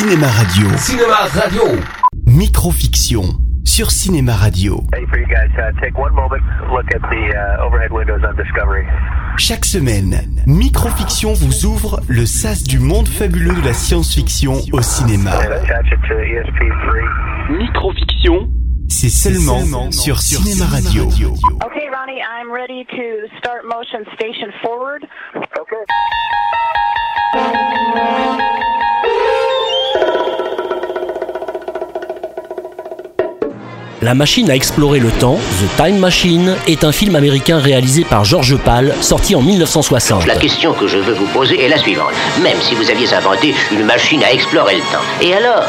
Cinéma Radio. Cinéma Radio. Microfiction sur Cinéma Radio. Uh, uh. Chaque semaine, Microfiction vous ouvre le sas du monde fabuleux de la science-fiction au cinéma. And attach it to ESP3. Microfiction, c'est seulement, sur Cinéma Radio. Okay, Ronnie, I'm ready to start motion station forward. Okay. La machine à explorer le temps, The Time Machine, est un film américain réalisé par George Pal, sorti en 1960. La question que je veux vous poser est la suivante. Même si vous aviez inventé une machine à explorer le temps, et alors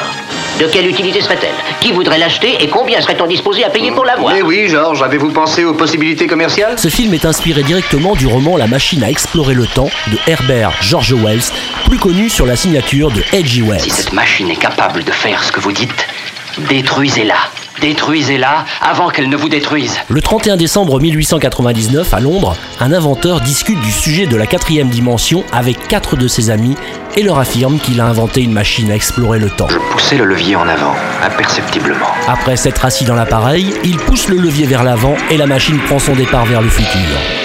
De quelle utilité serait-elle? Qui voudrait l'acheter et combien serait-on disposé à payer pour l'avoir? Mais oui, Georges, avez-vous pensé aux possibilités commerciales? Ce film est inspiré directement du roman La machine à explorer le temps de Herbert George Wells, plus connu sur la signature de H.G. Wells. Si cette machine est capable de faire ce que vous dites, détruisez-la. Détruisez-la avant qu'elle ne vous détruise. Le 31 décembre 1899, à Londres, un inventeur discute du sujet de la quatrième dimension avec quatre de ses amis et leur affirme qu'il a inventé une machine à explorer le temps. Je poussais le levier en avant, imperceptiblement. Après s'être assis dans l'appareil, il pousse le levier vers l'avant et la machine prend son départ vers le futur.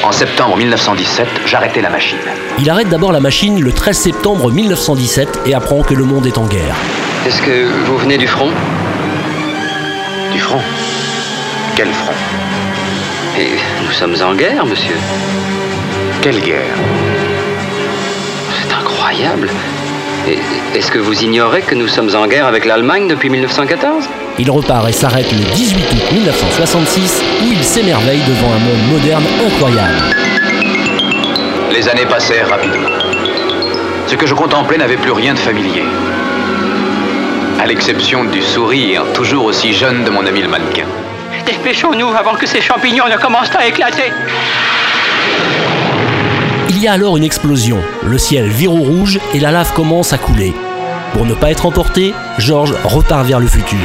En septembre 1917, j'arrêtai la machine. Il arrête d'abord la machine le 13 septembre 1917 et apprend que le monde est en guerre. Est-ce que vous venez du front? Du front Quel front Et nous sommes en guerre, monsieur. Quelle guerre C'est incroyable. Et Est-ce que vous ignorez que nous sommes en guerre avec l'Allemagne depuis 1914 Il repart et s'arrête le 18 août 1966 où il s'émerveille devant un monde moderne incroyable. Les années passèrent rapidement. Ce que je contemplais n'avait plus rien de familier. À l'exception du sourire toujours aussi jeune de mon ami le mannequin. Dépêchons-nous avant que ces champignons ne commencent à éclater. Il y a alors une explosion, le ciel vire au rouge et la lave commence à couler. Pour ne pas être emporté, George repart vers le futur.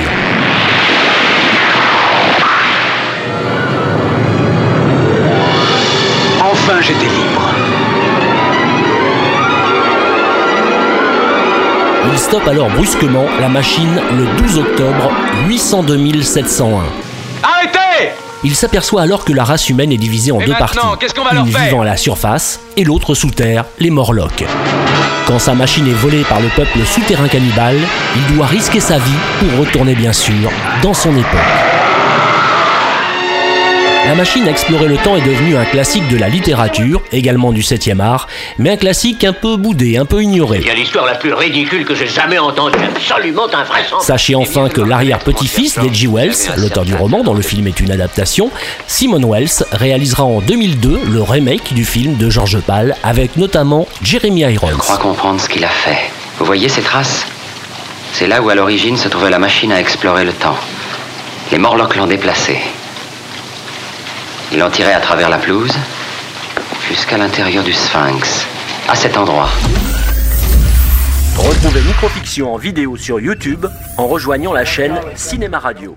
Il stoppe alors brusquement la machine le 12 octobre 802 701. Arrêtez Il s'aperçoit alors que la race humaine est divisée en Et deux parties. Une vivant à la surface et l'autre sous terre, les Morlocks. Quand sa machine est volée par le peuple souterrain cannibale, il doit risquer sa vie pour retourner bien sûr dans son époque. La machine à explorer le temps est devenue un classique de la littérature, également du 7e art, mais un classique un peu boudé, un peu ignoré. Il y a l'histoire la plus ridicule que j'ai jamais entendue. Absolument invraisemblable. Sachez enfin que l'arrière-petit-fils d'H.G. Wells, l'auteur du roman dont le film est une adaptation, Simon Wells, réalisera en 2002 le remake du film de George Pal avec notamment Jeremy Irons. Je crois comprendre ce qu'il a fait. Vous voyez ces traces? C'est là où à l'origine se trouvait la machine à explorer le temps. Les Morlocks l'ont déplacé. Ils l'ont tiré à travers la pelouse jusqu'à l'intérieur du Sphinx. À cet endroit. Retrouvez Microfiction en vidéo sur YouTube en rejoignant la chaîne Cinéma Radio.